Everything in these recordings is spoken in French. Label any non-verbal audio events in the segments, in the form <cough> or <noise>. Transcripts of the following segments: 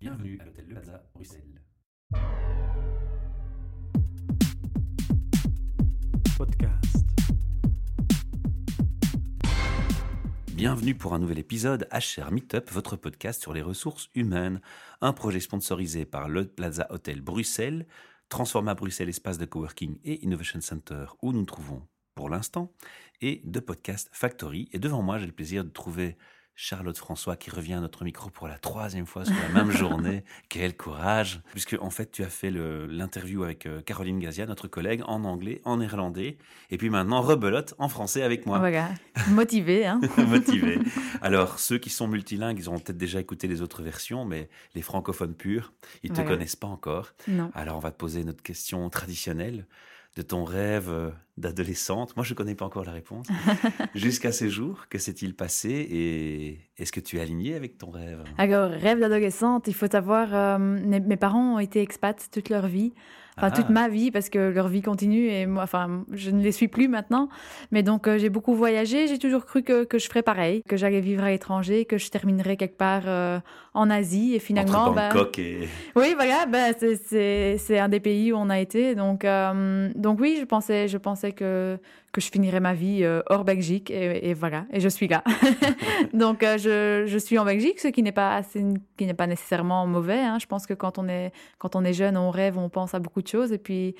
Bienvenue à l'hôtel Le Plaza, Bruxelles. Podcast. Bienvenue pour un nouvel épisode HR Meetup, votre podcast sur les ressources humaines. Un projet sponsorisé par le Plaza Hotel Bruxelles, Transforma Bruxelles espace de coworking et innovation center où nous nous trouvons pour l'instant, et de Podcast Factory. Et devant moi, j'ai le plaisir de trouver Charlotte François qui revient à notre micro pour la troisième fois sur la même journée. <laughs> Quel courage Puisque en fait tu as fait l'interview avec euh, Caroline Gazia, notre collègue, en anglais, en néerlandais, et puis maintenant rebelote en français avec moi. Voilà, motivé. Hein. <laughs> Motivé. Alors ceux qui sont multilingues, ils ont peut-être déjà écouté les autres versions, mais les francophones purs, ils ne te connaissent pas encore. Non. Alors on va te poser notre question traditionnelle de ton rêve euh, d'adolescente. Moi je ne connais pas encore la réponse. <laughs> Jusqu'à ce jour, que s'est-il passé et est-ce que tu es aligné avec ton rêve? Alors, rêve d'adolescente, il faut savoir, euh, mes parents ont été expats toute leur vie, enfin Ah. toute ma vie, parce que leur vie continue et moi, enfin, je ne les suis plus maintenant. Mais donc, euh, j'ai beaucoup voyagé, j'ai toujours cru que, que je ferais pareil, que j'allais vivre à l'étranger, que je terminerais quelque part euh, en Asie et finalement, Entre bah, Bangkok et... Oui, voilà, bah, c'est un des pays où on a été. Donc, euh, donc oui, je pensais, je pensais que, que je finirais ma vie euh, hors Belgique. Et, voilà, et je suis là. <laughs> donc, euh, je, je suis en Belgique, ce qui n'est pas, pas nécessairement mauvais. hein. Je pense que quand on, est, quand on est jeune, on rêve, on pense à beaucoup de choses. Et puis,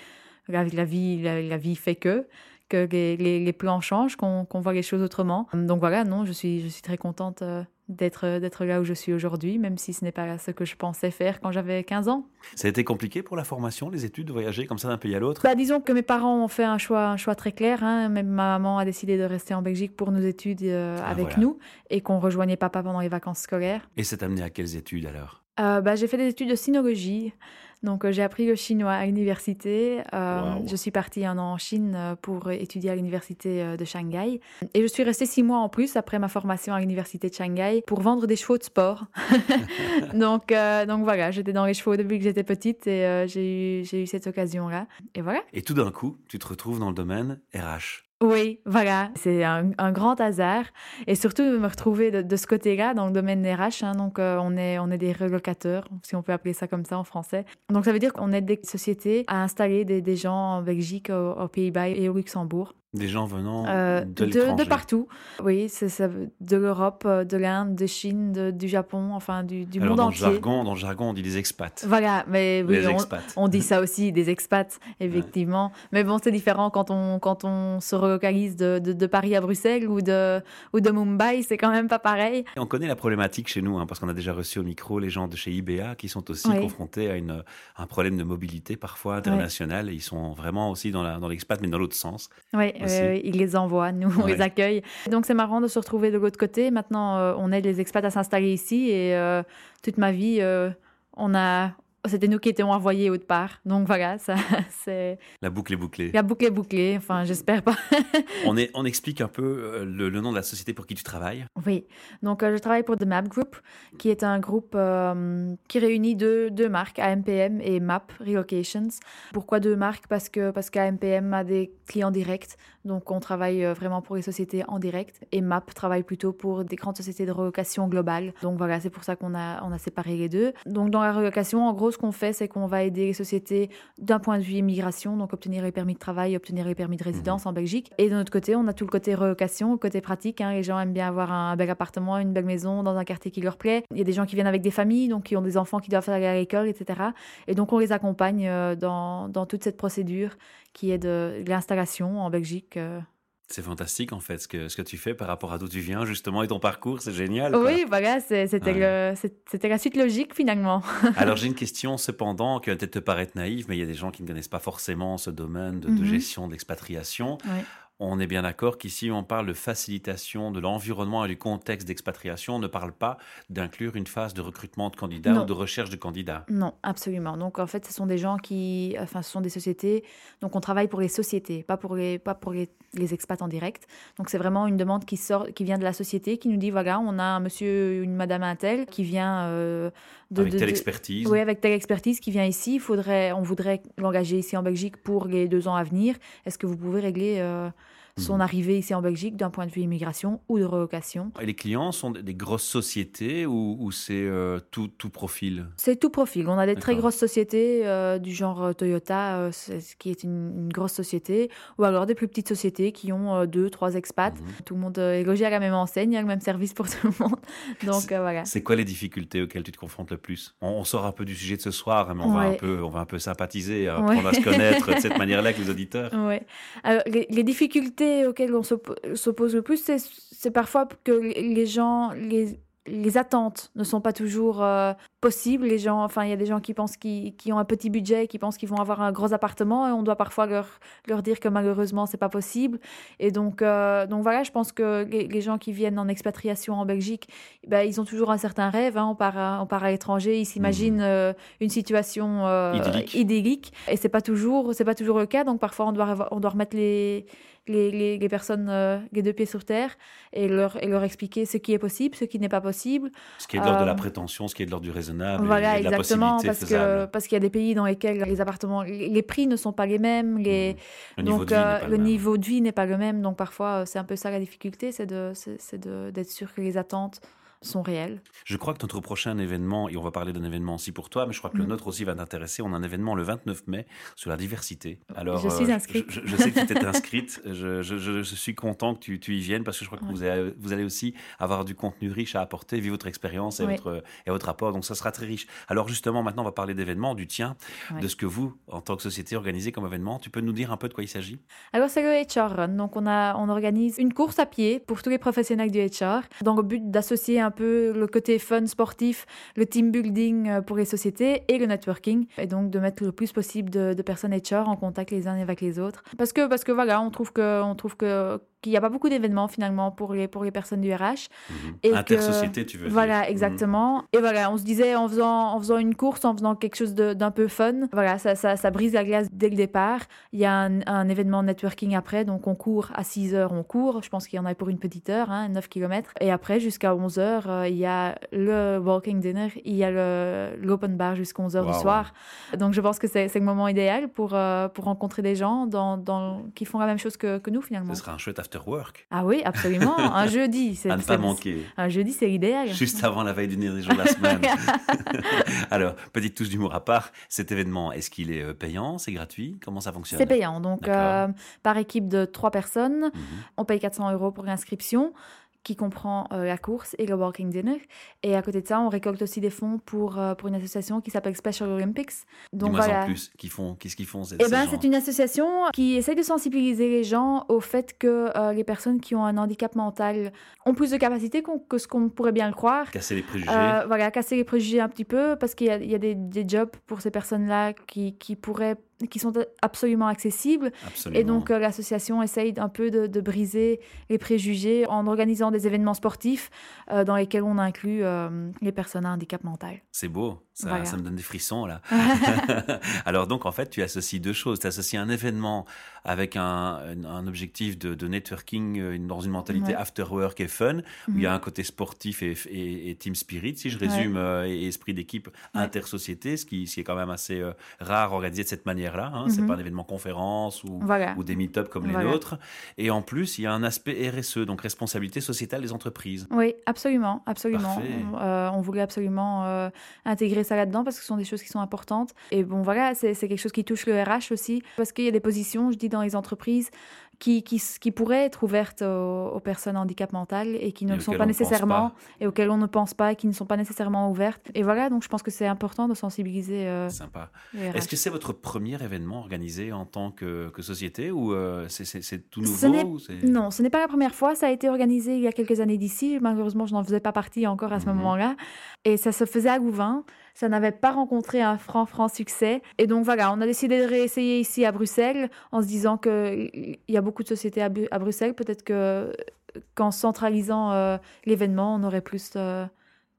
la, vie, la vie fait que que les, les, les plans changent, qu'on qu'on voit les choses autrement. Donc voilà, non, je suis, je suis très contente euh, d'être d'être là où je suis aujourd'hui, même si ce n'est pas ce que je pensais faire quand j'avais 15 ans. Ça a été compliqué pour la formation, les études, de voyager comme ça d'un pays à l'autre? Bah, disons que mes parents ont fait un choix, un choix très clair. Hein. Même ma maman a décidé de rester en Belgique pour nos études euh, Ah, avec voilà. nous et qu'on rejoignait papa pendant les vacances scolaires. Et c'est amené à quelles études alors? Euh, bah, j'ai fait des études de sinologie. Donc, euh, j'ai appris le chinois à l'université. Euh, Wow. Je suis partie un an en Chine euh, pour étudier à l'université de Shanghai. Et je suis restée six mois en plus après ma formation à l'université de Shanghai pour vendre des chevaux de sport. <laughs> donc, euh, donc voilà, j'étais dans les chevaux depuis que j'étais petite et euh, j'ai eu, j'ai eu cette occasion-là. Et voilà. Et tout d'un coup, tu te retrouves dans le domaine RH. Oui, voilà, c'est un, grand hasard. Et surtout de me retrouver de, ce côté-là, dans le domaine des RH. hein. donc, euh, on, est, on est des relocateurs, si on peut appeler ça comme ça en français. Donc, ça veut dire qu'on aide des sociétés à installer des, gens en Belgique, aux Pays-Bas et au Luxembourg. Des gens venant Euh, de de, l'étranger. de partout. Oui, c'est ça, de l'Europe, euh, de l'Inde, de Chine, de- du Japon, enfin du, du Alors monde dans le, entier. jargon, dans le jargon, on dit des expats. Voilà, mais oui, les on, on dit <laughs> ça aussi, des expats, effectivement. Mais bon, c'est différent quand on, quand on se relocalise de, Paris à Bruxelles ou de, ou de Mumbai, c'est quand même pas pareil. Et on connaît la problématique chez nous, hein, parce qu'on a déjà reçu au micro les gens de chez IBA qui sont aussi Oui. confrontés à une, un problème de mobilité parfois internationale. Et ils sont vraiment aussi dans la- dans l'expat, mais dans l'autre sens. Oui. Euh, ils les envoient, nous, on Ouais. les accueille. Donc c'est marrant de se retrouver de l'autre côté. Maintenant, euh, on aide les expats à s'installer ici et euh, toute ma vie, euh, on a... C'était nous qui étions envoyés autre part. Donc voilà, ça, <laughs> c'est... La boucle est bouclée. La boucle est bouclée, enfin, j'espère pas. <laughs> on, est, on explique un peu euh, le, le nom de la société pour qui tu travailles. Oui, donc euh, je travaille pour The Map Group, qui est un groupe euh, qui réunit deux, deux marques, AMPM et MAP Relocations. Pourquoi deux marques? Parce que parce qu'AMPM a des clients directs, donc on travaille vraiment pour les sociétés en direct, et MAP travaille plutôt pour des grandes sociétés de relocation globale. Donc voilà, c'est pour ça qu'on a, on a séparé les deux. Donc dans la relocation, en gros, ce qu'on fait, c'est qu'on va aider les sociétés d'un point de vue immigration, donc obtenir les permis de travail, obtenir les permis de résidence en Belgique. Et de notre côté, on a tout le côté relocation, le côté pratique. hein. Les gens aiment bien avoir un bel appartement, une belle maison dans un quartier qui leur plaît. Il y a des gens qui viennent avec des familles, donc qui ont des enfants qui doivent aller à l'école, etc. Et donc on les accompagne euh, dans, dans toute cette procédure qui est de l'installation en Belgique. C'est fantastique en fait ce que, ce que tu fais par rapport à d'où tu viens justement et ton parcours, c'est génial. quoi. Oui, voilà, c'était Ouais. la suite logique finalement. <laughs> Alors j'ai une question cependant qui va peut-être te paraître naïve, mais il y a des gens qui ne connaissent pas forcément ce domaine de, de Mhm. gestion de l'expatriation. Ouais. On est bien d'accord qu'ici on parle de facilitation de l'environnement et du contexte d'expatriation. On ne parle pas d'inclure une phase de recrutement de candidats Non. ou de recherche de candidats. Non, absolument. Donc en fait, ce sont des gens qui, enfin, ce sont des sociétés. Donc on travaille pour les sociétés, pas pour les, pas pour les, les expats en direct. Donc c'est vraiment une demande qui sort, qui vient de la société, qui nous dit voilà, on a un monsieur, une madame un tel qui vient euh, de, avec de- telle de- expertise. Oui, avec telle expertise qui vient ici, il faudrait, on voudrait l'engager ici en Belgique pour les deux ans à venir. Est-ce que vous pouvez régler euh, son Mhm. arrivée ici en Belgique d'un point de vue immigration ou de relocation. Et les clients sont des- grosses sociétés ou, ou c'est euh, tout, tout profil? C'est tout profil. On a des très grosses sociétés euh, du genre euh, Toyota, ce qui est une, une grosse société, ou alors des plus petites sociétés qui ont deux, trois expats. Mhm. Tout le monde est logé à la même enseigne, il y a le même service pour <laughs> tout le monde. Donc voilà. C'est quoi les difficultés auxquelles tu te confrontes le plus? On, on sort un peu du sujet de ce soir, hein, mais on, va, un peu, on va un peu sympathiser, Ouais. à se connaître de cette <laughs> manière-là avec les auditeurs. Ouais. Alors, les, les difficultés auxquelles on s'oppo- s'oppose le plus, c'est, parfois que les gens, les, les attentes ne sont pas toujours euh, possibles. Les gens, enfin, il y a des gens qui pensent qu'ils, qui ont un petit budget, qui pensent qu'ils vont avoir un gros appartement, et on doit parfois leur, leur dire que malheureusement c'est pas possible. Et donc, euh, donc voilà, je pense que les, les gens qui viennent en expatriation en Belgique, ben, ils ont toujours un certain rêve. hein. On part, à, on part à l'étranger, ils s'imaginent euh, une situation Idyllique. idyllique. et c'est pas toujours, c'est pas toujours le cas. Donc parfois on doit, on doit remettre les les, les, les personnes euh, les deux pieds sur terre et leur, et leur expliquer ce qui est possible, ce qui n'est pas possible. Ce qui est de l'ordre de la Euh, prétention, ce qui est de l'ordre du raisonnable, voilà, et de la exactement, parce que faisable. parce qu'il y a des pays dans lesquels les appartements, les prix ne sont pas les mêmes, les, Le niveau donc euh, le niveau de vie n'est pas le même. Donc parfois c'est un peu ça la difficulté, c'est de c'est c'est de- d'être sûr que les attentes sont réelles. Je crois que notre prochain événement, et on va parler d'un événement aussi pour toi, mais je crois que le Mhm. nôtre aussi va t'intéresser. On a un événement le 29 mai sur la diversité. Alors, Je suis euh, inscrite. Je, je sais que tu t'es <laughs> inscrite. Je, je- suis content que tu, tu y viennes parce que je crois que Ouais. vous, allez, vous allez aussi avoir du contenu riche à apporter, vu votre expérience et, votre, et votre rapport. Donc, ça sera très riche. Alors, justement, maintenant, on va parler d'événements, du tien, Ouais. de ce que vous, en tant que société, organisez comme événement. Tu peux nous dire un peu de quoi il s'agit? Alors c'est le HR Run, donc on, a, on organise une course à pied pour tous les professionnels du HR, dans le but d'associer un peu le côté fun sportif, le team building euh, pour les sociétés et le networking, et donc de mettre le plus possible de, de personnes HR en contact les uns avec les autres. Parce que, parce que voilà, on trouve que, on trouve que qu'il n'y a pas beaucoup d'événements finalement pour les, pour les personnes du RH. Et que- Intersociété, tu veux dire Voilà, Mhm. exactement. Et voilà, on se disait en faisant, en faisant une course, en faisant quelque chose d'un peu fun, voilà, ça, ça, ça brise la glace dès le départ. Il y a un, un événement networking après, donc on court à 6 heures, on court. Je pense qu'il y en a pour une petite heure, hein, 9 km. Et après, jusqu'à 11 heures, euh, il y a le walking dinner, il y a l'open bar jusqu'à 11 heures Wow. du soir. Donc je pense que c'est c'est le moment idéal pour, euh, pour rencontrer des gens dans, dans, qui font la même chose que, que nous finalement. Ce sera un chouette after work. Ah oui, absolument. <laughs> un jeudi, c'est À ne pas manquer. Un jeudi, c'est l'idéal. Juste avant la veille du dernier jour de la semaine. <laughs> <laughs> Alors, petite touche d'humour à part, cet événement, est-ce qu'il est euh, payant, c'est gratuit? Comment ça fonctionne? C'est payant. Donc, euh, par équipe de trois personnes, Mhm. on paye 400 euros pour l'inscription, qui comprend euh, la course et le walking dinner. Et à côté de ça, on récolte aussi des fonds pour, euh, pour une association qui s'appelle Special Olympics. Donc voilà. en plus, font, qu'est-ce qu'ils font ces, Eh ben, c'est une association qui essaye de sensibiliser les gens au fait que euh, les personnes qui ont un handicap mental ont plus de capacités qu'on- que ce qu'on pourrait bien le croire. Casser les préjugés. Voilà, casser les préjugés un petit peu parce qu'il y a, il y a des, des jobs pour ces personnes-là qui, qui pourraient qui sont absolument accessibles Absolument. et donc, euh, l'association essaye un peu de, de briser les préjugés en organisant des événements sportifs euh, dans lesquels on inclut euh, les personnes à handicap mental. C'est beau, ça, Voilà. ça me donne des frissons là. <laughs> <laughs> Alors donc en fait tu associes deux choses. Tu associes un événement avec un, objectif de, de networking euh, dans une mentalité Ouais. after work et fun, où il y a Mhm. un côté sportif et, et- et team spirit, si je Ouais. résume, euh, et esprit d'équipe intersociété, ce qui, ce qui est quand même assez euh, rare organisé de cette manière-là. Hein. C'est Mhm. pas un événement conférence ou, Voilà. ou des meet-up comme les nôtres. Et en plus, il y a un aspect RSE, donc responsabilité sociétale des entreprises. Oui, absolument, absolument. On, euh, on voulait absolument intégrer ça là-dedans parce que ce sont des choses qui sont importantes. Et bon, voilà, c'est quelque chose qui touche le RH aussi parce qu'il y a des positions, je dis, dans les entreprises qui, qui, pourraient être ouvertes aux, aux personnes à handicap mental et qui ne Et le sont pas nécessairement pas. et auxquelles on ne pense pas et qui ne sont pas nécessairement ouvertes. Et voilà, donc je pense que c'est important de sensibiliser euh, Sympa. Est-ce que c'est votre premier événement organisé en tant que, que société ou euh, c'est- tout nouveau ou Non, ce n'est pas la première fois. Ça a été organisé il y a quelques années d'ici. Malheureusement, je n'en faisais pas partie encore à ce Mhm. moment-là. Et ça se faisait à Louvain. Ça n'avait pas rencontré un franc, franc succès. Et donc voilà, on a décidé de réessayer ici à Bruxelles en se disant qu'il y a beaucoup de sociétés à, Bruxelles. Peut-être que qu'en centralisant euh, l'événement, on aurait plus, euh,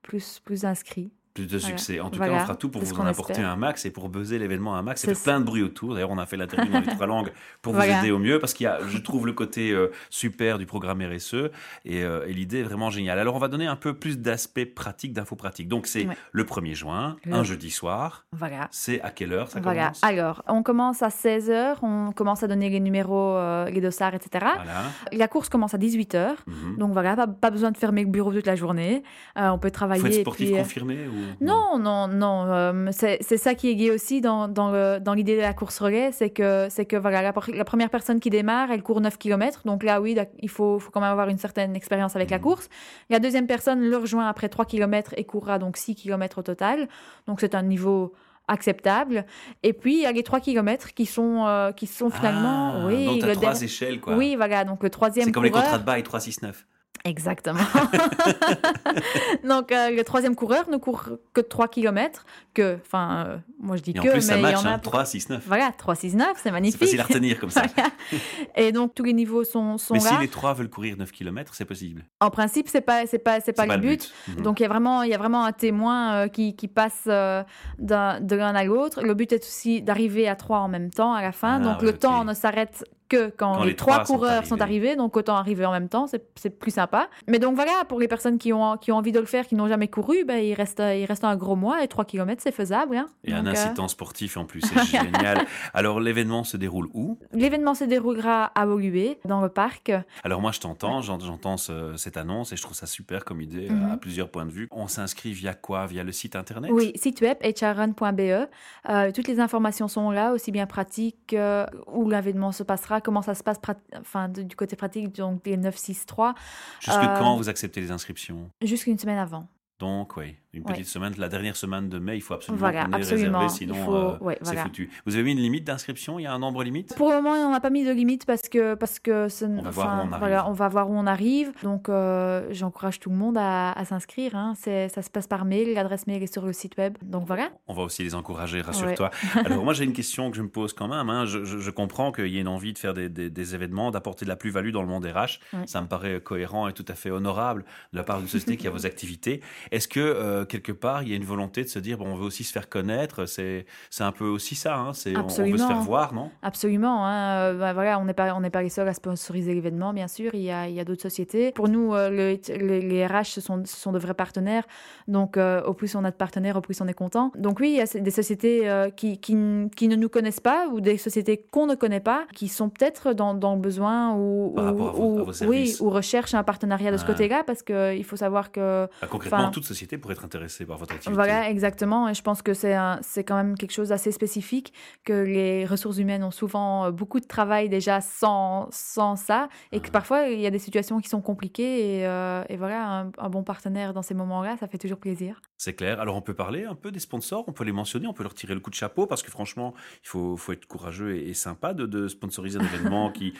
plus, plus d'inscrits. Plus de Voilà. succès. En tout Voilà, cas, on fera tout pour vous en apporter espère. un max et pour buzzer l'événement un max et faire plein de bruit autour. D'ailleurs, on a fait l'interview dans les trois langues pour vous Voilà. aider au mieux parce qu'il y a, je trouve, le côté euh, super du programme RSE et, euh, et l'idée est vraiment géniale. Alors, on va donner un peu plus d'aspects pratiques, d'infos pratiques. Donc, c'est Ouais. le 1er juin, Le- un jeudi soir. Voilà. C'est à quelle heure ça Voilà. commence? Alors, on commence à 16h, on commence à donner les numéros, euh, les dossards, etc. Voilà. La course commence à 18h. Mhm. Donc voilà, pas, pas besoin de fermer le bureau toute la journée. On peut travailler. Faut être et sportif puis, confirmé ou Non, non, non. euh, c'est ça qui est gay aussi dans, dans l'idée de la course relais, c'est que, que voilà, la, la première personne qui démarre, elle court 9 km. Donc là, oui, il faut, faut quand même avoir une certaine expérience avec la Mhm. course. La deuxième personne le rejoint après 3 km et courra donc 6 km au total. Donc c'est un niveau acceptable. Et puis, il y a les 3 km qui sont, euh, qui sont finalement... Ah, oui, donc, le trois échelles, quoi. oui, voilà, donc le troisième C'est comme les coureur... contrats de bail 369. Exactement. <laughs> Donc, euh, le troisième coureur ne court que 3 km, que, enfin, euh, moi je dis Et en que, plus, ça mais il y match, en a... hein, 3, 6, 9. Voilà, 3, 6, 9, c'est C'est magnifique. facile à retenir comme ça. Voilà. Et donc, tous les niveaux sont, sont Mais là. si les trois veulent courir 9 km, c'est possible. En principe, c'est pas, c'est pas, c'est pas, C'est le but. Mhm. Donc, il y a vraiment, il y a vraiment un témoin euh, qui, qui passe euh, d'un- de l'un à l'autre. Le but est aussi d'arriver à trois en même temps à la fin. Ah, donc, ouais, le ok. temps ne s'arrête que quand, Quand les, les trois sont coureurs sont arrivés. Donc, autant arriver en même temps, c'est plus sympa. Mais donc, voilà, pour les personnes qui ont, qui ont envie de le faire, qui n'ont jamais couru, ben, il, reste, il reste un gros mois et 3 km, c'est faisable. hein. Et un euh, incitant sportif en plus, <laughs> c'est génial. Alors l'événement se déroule où? L'événement se déroulera à Volué, dans le parc. Alors moi je t'entends, j'en- j'entends ce- cette annonce et je trouve ça super comme idée euh, Mhm. à plusieurs points de vue. On s'inscrit via quoi? Via le site internet? Oui, site web hrrun.be. Euh, toutes les informations sont là, aussi bien pratiques, euh, où l'événement se passera, comment ça se passe prat- enfin, de- du côté pratique, donc les 963, Jusque euh, quand vous acceptez les inscriptions? Jusqu'une semaine avant. Donc oui, une Ouais. petite semaine, la dernière semaine de mai, il faut absolument Voilà, qu'on ait absolument. réservé, Il sinon faut- euh, ouais, c'est voilà. foutu. Vous avez mis une limite d'inscription? Il y a un nombre limite? Pour le moment, on n'a pas mis de limite parce que, parce que ce- On va voir où on arrive. voilà, on va voir où on arrive. Donc, euh, j'encourage tout le monde à, à s'inscrire. hein. C'est- Ça se passe par mail, l'adresse mail est sur le site web. Donc voilà. On va aussi les encourager, rassure-toi. <laughs> Alors moi j'ai une question que je me pose quand même. hein. Je, je- je comprends qu'il y ait une envie de faire des, des- des événements, d'apporter de la plus-value dans le monde RH. Ça me paraît cohérent et tout à fait honorable de la part d'une société qui a vos activités. Est-ce que euh, quelque part il y a une volonté de se dire bon on veut aussi se faire connaître C'est un peu aussi ça. Hein. C'est on- on, veut se faire voir, non? Absolument. hein. Euh, bah, voilà, on n'est pas, on pas les seuls à sponsoriser l'événement, bien sûr. Il y a, a d'autres sociétés. Pour nous, euh, le- les, les RH, ce sont, ce sont de vrais partenaires. Donc, euh, au plus on a de partenaires, au plus on est content. Donc oui, il y a des sociétés euh, qui, qui, qui ne nous connaissent pas ou des sociétés qu'on ne connaît pas, qui sont peut-être dans, dans le besoin ou, Par ou- vos- oui, ou recherchent un partenariat de ce côté-là, parce qu'il faut savoir que Bah, Concrètement, toute société pourrait être par votre activité. voilà, exactement. Et je pense que c'est c'est quand même quelque chose d'assez spécifique, que les ressources humaines ont souvent euh, beaucoup de travail déjà sans, sans ça, et que Ah. parfois il y a des situations qui sont compliquées. Et, euh, et voilà, un, un bon partenaire dans ces moments-là, ça fait toujours plaisir. C'est clair. Alors on peut parler un peu des sponsors, on peut les mentionner, on peut leur tirer le coup de chapeau parce que franchement, il faut, faut être courageux et, et sympa de, de sponsoriser un événement <laughs> qui,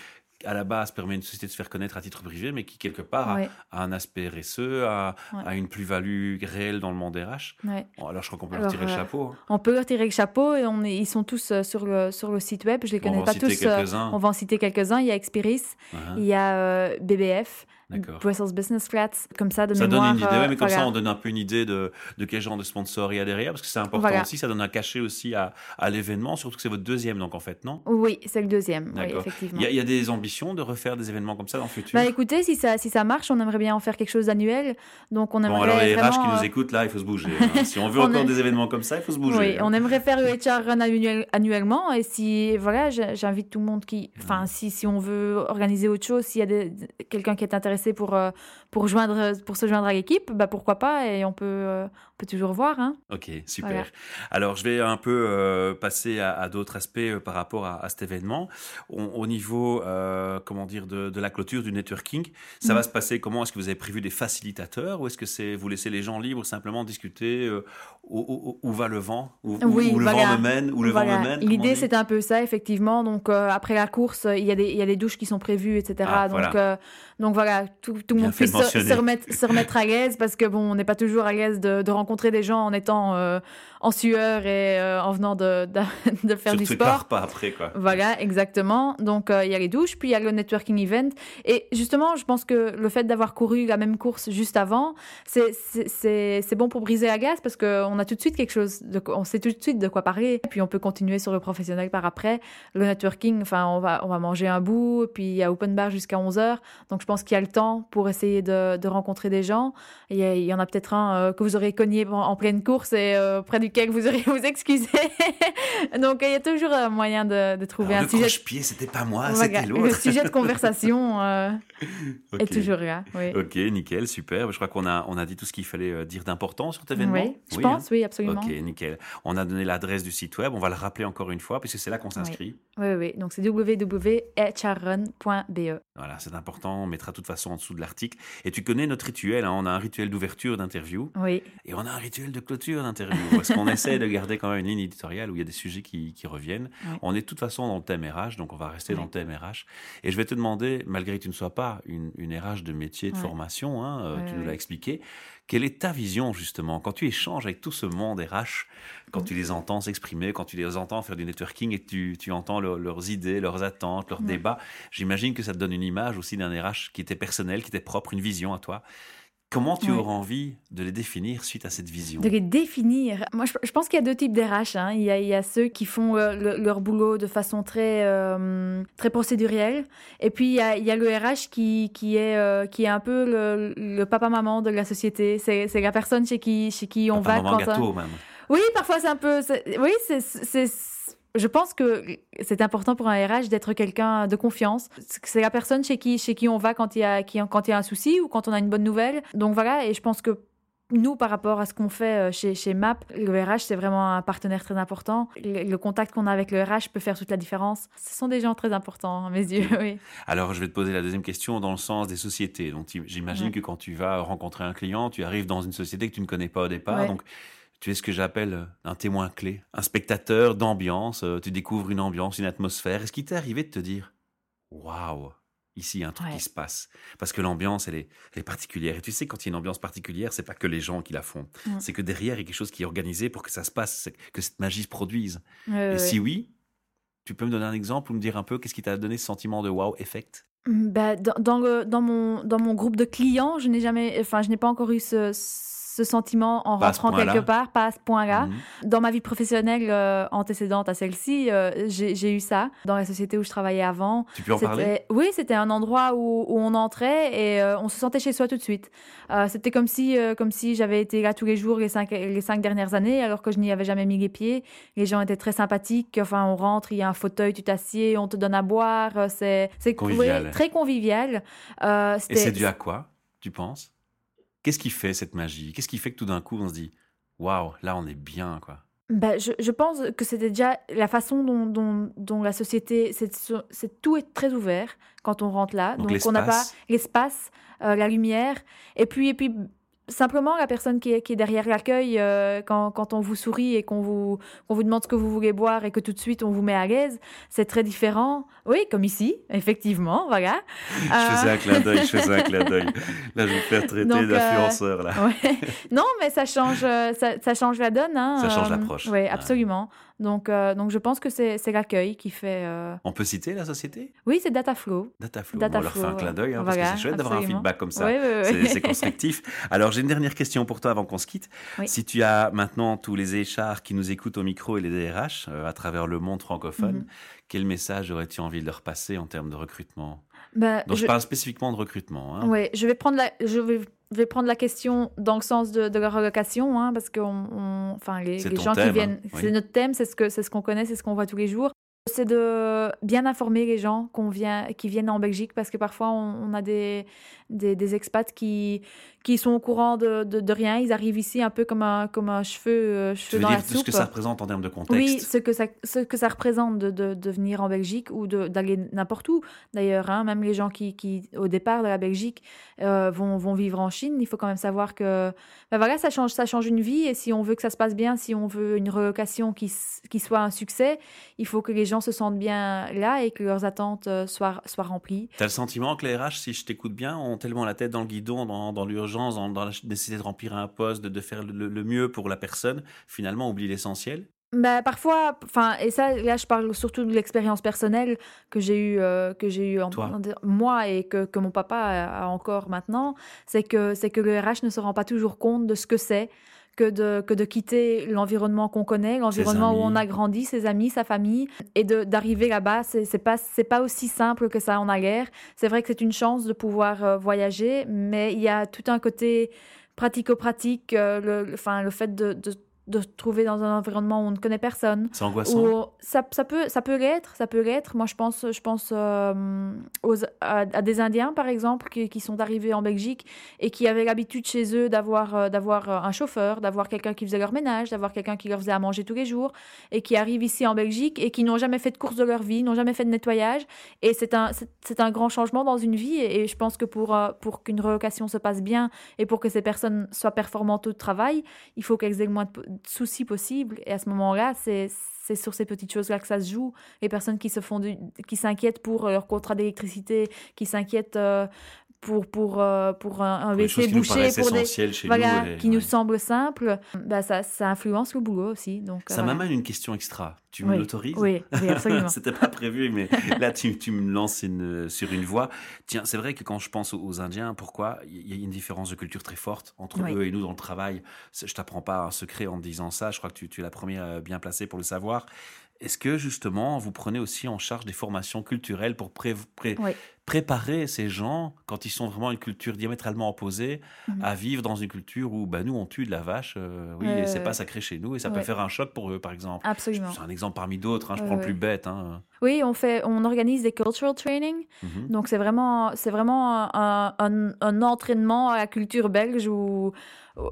à la base, permet à une société de se faire connaître à titre privé, mais qui quelque part a, Ouais, a un aspect RSE, a, Ouais. a une plus-value réelle dans le monde RH. ouais. Bon, alors je crois qu'on peut leur tirer le euh, chapeau. hein. On peut leur tirer le chapeau et on est, ils sont tous euh, sur le, sur le site web. Je les connais pas tous. euh, on va en citer quelques-uns. Il y a Experis, Hein, il y a euh, BBF. Brussels Business Flats, comme ça de Ça donne mémoire. une idée, euh, ouais, mais comme ça on donne un peu une idée de, de quel genre de sponsor il y a derrière, parce que c'est important Voilà. aussi, ça donne un cachet aussi à, à l'événement, surtout que c'est votre deuxième, donc en fait, non? Oui, c'est le deuxième. Oui, effectivement. il y, a, il y a des ambitions de refaire des événements comme ça dans le futur? Bah écoutez, si ça, si ça marche, on aimerait bien en faire quelque chose d'annuel. Donc on aimerait Bon, alors les RH vraiment, qui nous euh, écoutent, là, il faut se bouger. hein. Si on veut <laughs> encore des événements comme ça, il faut se bouger. Oui, hein. on aimerait faire le HR Run annuel- annuellement. Et si, voilà, j'invite tout le monde qui. Enfin, si, si on veut organiser autre chose, s'il y a quelqu'un qui est intéressé pour, euh, pour, joindre, pour se joindre à l'équipe, bah pourquoi pas Et on peut, euh, on peut toujours voir. Hein. Ok, super. Voilà. Alors, je vais un peu euh, passer à, à d'autres aspects par rapport à, à cet événement. On- au niveau, euh, comment dire, de, de la clôture du networking, ça Mhm. va se passer comment? Est-ce que vous avez prévu des facilitateurs ou est-ce que c'est vous laissez les gens libres simplement discuter euh, où, où- où va le vent? Où, Oui, où le voilà. vent me mène Où le Voilà. vent me mène L'idée, c'est un peu ça, effectivement. Donc, après la course, il y, a des, il y a des douches qui sont prévues, etc. Ah, donc, voilà. euh, donc, voilà, tout, tout le monde puisse se, se, remettre, se remettre à l'aise parce que bon, on n'est pas toujours à l'aise de, de, rencontrer des gens en étant euh, en sueur et euh, en venant de, de, <laughs> de faire du sport. pas après, quoi. Voilà, exactement. Donc, euh, il y a les douches, puis il y a le networking event. Et justement, je pense que le fait d'avoir couru la même course juste avant, c'est bon pour briser la glace parce qu'on a tout de suite quelque chose, de, on sait tout de suite de quoi parler. Et puis, on peut continuer sur le professionnel par après. Le networking, enfin, on va, on va manger un bout, puis il y a open bar jusqu'à 11h. Donc, je pense qu'il y a le temps pour essayer de, de rencontrer des gens. Il y, en a peut-être un euh, que vous aurez cogné en, en pleine course et euh, près duquel vous aurez <laughs> vous excuser. Donc, il y a toujours un moyen de, de trouver Alors, un le sujet. pied c'était pas moi, c'était Le l'autre. sujet de conversation <laughs> euh, est toujours là. Oui, Ok, nickel, super. Je crois qu'on a, on a dit tout ce qu'il fallait euh, dire d'important sur cet événement. Oui, je hein pense, oui, absolument. Ok, nickel. On a donné l'adresse du site web. On va le rappeler encore une fois, puisque c'est là qu'on s'inscrit. Oui, oui, oui. Donc, c'est www.hrrun.be. Voilà, c'est important. On mettra de toute façon en dessous de l'article. Et tu connais notre rituel. hein. On a un rituel d'ouverture d'interview Oui, et on a un rituel de clôture d'interview. Parce qu'on <laughs> essaie de garder quand même une ligne éditoriale où il y a des sujets qui, qui reviennent. On est de toute façon dans le thème RH, donc on va rester dans le thème RH. Et je vais te demander, malgré que tu ne sois pas une, une RH de métier, de formation, hein, euh, tu nous l'as expliqué, quelle est ta vision justement quand tu échanges avec tout ce monde RH, quand tu les entends s'exprimer, quand tu les entends faire du networking et tu, tu entends leur- leurs idées, leurs attentes, leurs débats, j'imagine que ça te donne une image aussi d'un RH qui était personnel, qui était propre, une vision à toi. Comment tu auras envie de les définir suite à cette vision de les définir. Moi, je, je pense qu'il y a deux types d'RH. Hein. Il, y a, il y a ceux qui font euh, le- leur boulot de façon très, euh, très procédurielle. Et puis, il y a, il y a le RH qui, qui, est, euh, qui est un peu le, le papa-maman de la société. C'est la personne chez qui, chez qui on Papa, va maman, quand... gâteau même. Oui, parfois c'est un peu. Oui, c'est. Je pense que c'est important pour un RH d'être quelqu'un de confiance. C'est la personne chez qui, chez qui on va quand il, y a, qui- quand il y a un souci ou quand on a une bonne nouvelle. Donc voilà, et je pense que nous, par rapport à ce qu'on fait euh, chez, chez MAP, le RH, c'est vraiment un partenaire très important. Le, le contact qu'on a avec le RH peut faire toute la différence. Ce sont des gens très importants, à mes yeux, oui. Alors, je vais te poser la deuxième question dans le sens des sociétés. Donc, j'imagine Ouais. que quand tu vas rencontrer un client, tu arrives dans une société que tu ne connais pas au départ. Ouais. Donc, tu es ce que j'appelle euh, un témoin clé, un spectateur d'ambiance. euh, Tu découvres une ambiance, une atmosphère. Est-ce qu'il t'est arrivé de te dire, waouh, ici, il y a un truc Ouais. qui se passe? Parce que l'ambiance, elle est, elle est particulière. Et tu sais, quand il y a une ambiance particulière, c'est pas que les gens qui la font. Mm. C'est que derrière, il y a quelque chose qui est organisé pour que ça se passe, que cette magie se produise. Et ouais. si oui, tu peux me donner un exemple ou me dire un peu qu'est-ce qui t'a donné ce sentiment de wow effect? Bah, dans, dans le, dans, mon, dans mon groupe de clients, je n'ai jamais, enfin, je n'ai pas encore eu ce, ce sentiment en Pas ce rentrant quelque part, pas à ce point-là. Mhm. Dans ma vie professionnelle euh, antécédente à celle-ci, euh, j'ai eu ça. Dans la société où je travaillais avant, Tu peux en parler? Oui, c'était un endroit où, où on entrait et euh, on se sentait chez soi tout de suite. Euh, c'était comme si, comme si j'avais été là tous les jours les cinq, les cinq dernières années, alors que je n'y avais jamais mis les pieds. Les gens étaient très sympathiques. Enfin, on rentre, il y a un fauteuil, tu t'assieds, on te donne à boire. C'est Convivial. très convivial. Et c'est dû à quoi, tu penses? Qu'est-ce qui fait cette magie? Qu'est-ce qui fait que tout d'un coup on se dit waouh, là on est bien quoi? Ben, je, je pense que c'était déjà la façon dont, dont, dont la société, c'est, tout est très ouvert quand on rentre là. Donc, on n'a pas l'espace. l'espace, euh, la lumière, et puis, et puis simplement la personne qui est, qui est derrière l'accueil, euh, quand, quand on vous sourit et qu'on vous, qu'on vous demande ce que vous voulez boire et que tout de suite on vous met à l'aise, c'est très différent. Oui, comme ici, effectivement, voilà. <laughs> Je faisais un clin d'œil, je faisais un clin d'œil. Là, je vais me faire traiter euh, d'influenceur là. Ouais. Non, mais ça change, euh, ça, ça change la donne. Hein. Ça change l'approche. Oui, Ouais. Donc, euh, donc je pense que c'est l'accueil qui fait. euh, On peut citer la société? Oui, c'est Dataflow. Dataflow. Dataflow, on leur fait un clin d'œil hein, parce que c'est chouette d'avoir un feedback comme ça. Oui, oui, oui. C'est- <laughs> constructif. Alors, j'ai une dernière question pour toi avant qu'on se quitte. Oui. Si tu as maintenant tous les échards qui nous écoutent au micro et les DRH euh, à travers le monde francophone, Mhm. quel message aurais-tu envie de leur passer en termes de recrutement? Ben, Donc, je... je, parle spécifiquement de recrutement. hein. ouais, je vais prendre la, je vais, je vais prendre la question dans le sens de, de la relocation, hein, parce que on, on- enfin, les, gens thème, qui viennent, hein, oui. c'est notre thème, c'est ce c'est ce qu'on connaît, c'est ce qu'on voit tous les jours. C'est de bien informer les gens qu'on vient, qui viennent en Belgique parce que parfois on, on a des, des, des expats qui, qui sont au courant de, de, rien. Ils arrivent ici un peu comme un, comme un cheveu, euh, cheveu dans la soupe. ce que ça représente en termes de contexte? Oui, ce que ça, ce que ça représente de, de, de venir en Belgique ou d'aller n'importe où. D'ailleurs, hein, même les gens qui, qui, au départ de la Belgique, euh, vont, vont vivre en Chine, il faut quand même savoir que ben voilà, ça, change, ça change une vie. Et si on veut que ça se passe bien, si on veut une relocation qui, qui soit un succès, il faut que les gens se sentent bien là et que leurs attentes euh, soient, soient remplies. Tu as le sentiment que les RH, si je t'écoute bien, ont tellement la tête dans le guidon, dans, dans l'urgence, dans, la nécessité de remplir un poste, de, de faire le, le, mieux pour la personne, finalement oublie l'essentiel. Bah, parfois, enfin, et ça, là, je parle surtout de l'expérience personnelle que j'ai eu, euh, que j'ai eu en, moi et que, que, mon papa a, encore maintenant, c'est que, c'est que le RH ne se rend pas toujours compte de ce que c'est que de, que de quitter l'environnement qu'on connaît, l'environnement où on a grandi, ses amis, sa famille, et d'arriver là-bas. C'est pas, pas aussi simple que ça en a l'air. C'est vrai que c'est une chance de pouvoir euh, voyager, mais il y a tout un côté pratico-pratique, euh, le, enfin, le fait de, de de se trouver dans un environnement où on ne connaît personne. C'est angoissant. ça, ça, peut, ça peut l'être, ça peut l'être. Moi, je pense, je pense euh, aux, à, des Indiens, par exemple, qui, qui, sont arrivés en Belgique et qui avaient l'habitude chez eux d'avoir euh, d'avoir euh, un chauffeur, d'avoir quelqu'un qui faisait leur ménage, d'avoir quelqu'un qui leur faisait à manger tous les jours et qui arrivent ici en Belgique et qui n'ont jamais fait de course de leur vie, n'ont jamais fait de nettoyage. Et c'est un, c'est un grand changement dans une vie. Et, je pense que pour, pour qu'une relocation se passe bien et pour que ces personnes soient performantes au travail, il faut qu'elles aient moins de soucis possibles. Et à ce moment-là, c'est sur ces petites choses-là que ça se joue. Les personnes qui se font qui s'inquiètent pour leur contrat d'électricité, qui s'inquiètent euh, pour, pour, euh, pour un, un WC bouché, pour des voilà, qui nous semble simple, bah ça, ça influence le boulot aussi. Donc, ça m'amène une question extra. Tu me l'autorises? Oui, oui, absolument. <laughs> C'était pas prévu, mais là, tu, tu me lances une, sur une voie. Tiens, c'est vrai que quand je pense aux, Indiens, pourquoi? Il y a une différence de culture très forte entre eux et nous dans le travail. Je t'apprends pas un secret en disant ça. Je crois que tu, tu es la première euh, bien placée pour le savoir. Est-ce que justement, vous prenez aussi en charge des formations culturelles pour préparer ces gens, quand ils sont vraiment une culture diamétralement opposée, mhm. à vivre dans une culture où bah, nous, on tue de la vache, euh, oui, et c'est pas sacré chez nous, et ça peut faire un choc pour eux, par exemple. Absolument. C'est un exemple parmi d'autres, hein, je prends le plus bête. Hein. Oui, on, fait, on organise des cultural training. Mhm. Donc, c'est vraiment, c'est vraiment un, un, entraînement à la culture belge où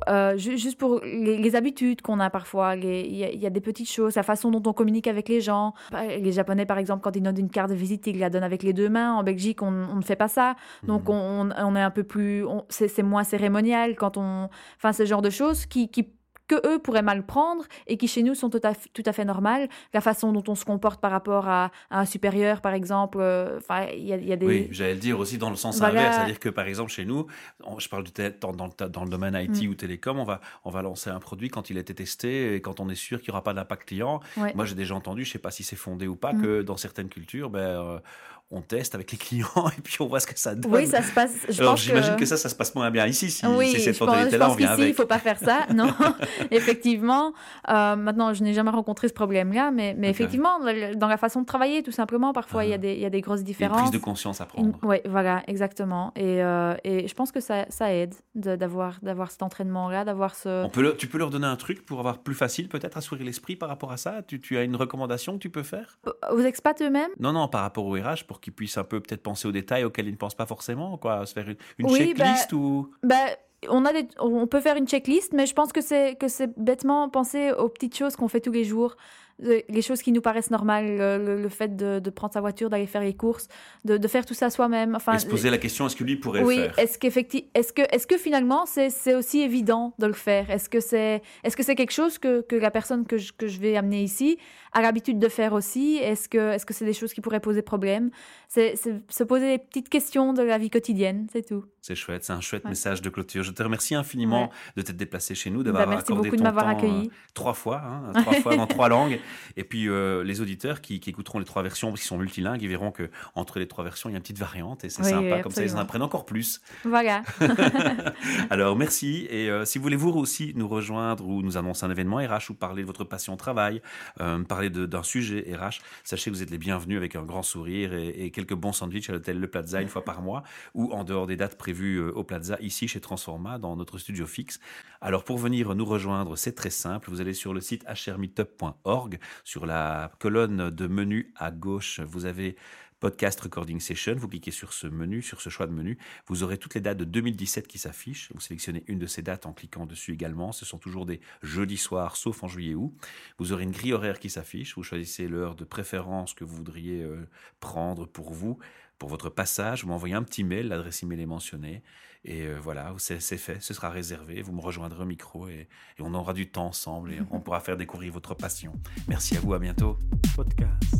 euh, juste pour les, habitudes qu'on a parfois. Il y, a des petites choses, la façon dont on communique avec les gens. Les Japonais, par exemple, quand ils donnent une carte de visite, ils la donnent avec les deux mains. En Belgique, on, ne fait pas ça. Donc, mhm. on, on, est un peu plus. C'est moins cérémonial quand on. Enfin, ce genre de choses qui, qui que eux pourraient mal prendre et qui chez nous sont tout à, tout à fait normales. La façon dont on se comporte par rapport à, un supérieur, par exemple, euh, il y, a des... Oui, j'allais le dire aussi dans le sens inverse, c'est-à-dire que par exemple chez nous, je parle dans, dans, dans, le domaine IT mm. ou télécom, on va, on va lancer un produit quand il a été testé et quand on est sûr qu'il n'y aura pas d'impact client. Moi, j'ai déjà entendu, je ne sais pas si c'est fondé ou pas, mm. que dans certaines cultures, ben, euh, on teste avec les clients <laughs> et puis on voit ce que ça donne. Oui, ça se passe. Je Alors j'imagine que... ça, ça se passe moins bien ici. Si, oui, si cette là on vient avec. il ne faut pas faire ça. <laughs> Non, <laughs> effectivement. Euh, maintenant, je n'ai jamais rencontré ce problème-là, mais, mais effectivement, dans la façon de travailler, tout simplement, parfois, il, y a ah. des, il y a des grosses différences. Une prise de conscience à prendre. Oui, voilà, exactement. Et, euh, et je pense que ça, ça aide d'avoir cet entraînement-là, d'avoir ce... On peut tu peux leur donner un truc pour avoir plus facile, peut-être, à sourire l'esprit par rapport à ça? Tu, tu as une recommandation que tu peux faire? Aux expats eux-mêmes? Non, non, par rapport au RH, pour qu'ils puissent un peu peut-être penser aux détails auxquels ils ne pensent pas forcément, quoi, se faire une, checklist bah, ou. Bah, on a on peut faire une checklist, mais je pense que c'est que c'est bêtement penser aux petites choses qu'on fait tous les jours les choses qui nous paraissent normales, le, fait de, prendre sa voiture, d'aller faire les courses, de, faire tout ça soi-même. Enfin, et se poser la question, est-ce que lui pourrait oui, le faire est-ce est-ce que, est-ce que finalement c'est aussi évident de le faire? Est-ce que c'est est -ce c'est quelque chose que, que, la personne que je, que je vais amener ici a l'habitude de faire aussi Est-ce que c'est -ce c'est des choses qui pourraient poser problème? C'est se poser des petites questions de la vie quotidienne, c'est tout. C'est chouette, c'est un chouette message de clôture. Je te remercie infiniment de t'être déplacé chez nous, d'avoir bah, merci beaucoup de m'avoir accueilli. Euh, trois fois, hein, <laughs> trois fois dans trois langues. Et puis euh, les auditeurs qui, écouteront les trois versions, parce qu'ils sont multilingues, ils verront que entre les trois versions, il y a une petite variante et c'est sympa. Comme ça, ils en apprennent encore plus. Voilà. <laughs> <laughs> Alors merci. Et euh, si vous voulez vous aussi nous rejoindre ou nous annoncer un événement RH ou parler de votre passion au travail, parler d'un sujet RH, sachez que vous êtes les bienvenus avec un grand sourire et, et quelques bons sandwichs à l'hôtel Le Plaza une fois par mois ou en dehors des dates prévues au Plaza ici chez Transforma dans notre studio fixe. Alors pour venir nous rejoindre, c'est très simple. Vous allez sur le site hrmeetup.org sur la colonne de menu à gauche, vous avez Podcast Recording Session. Vous cliquez sur ce menu, sur ce choix de menu. Vous aurez toutes les dates de 2017 qui s'affichent. Vous sélectionnez une de ces dates en cliquant dessus également. Ce sont toujours des jeudis soirs, sauf en juillet août. Vous aurez une grille horaire qui s'affiche. Vous choisissez l'heure de préférence que vous voudriez euh, prendre pour vous pour votre passage, vous m'envoyez un petit mail, l'adresse email est mentionnée, et euh, voilà, c'est fait, ce sera réservé, vous me rejoindrez au micro, et, et on aura du temps ensemble, et on pourra faire découvrir votre passion. Merci à vous, à bientôt. Podcast.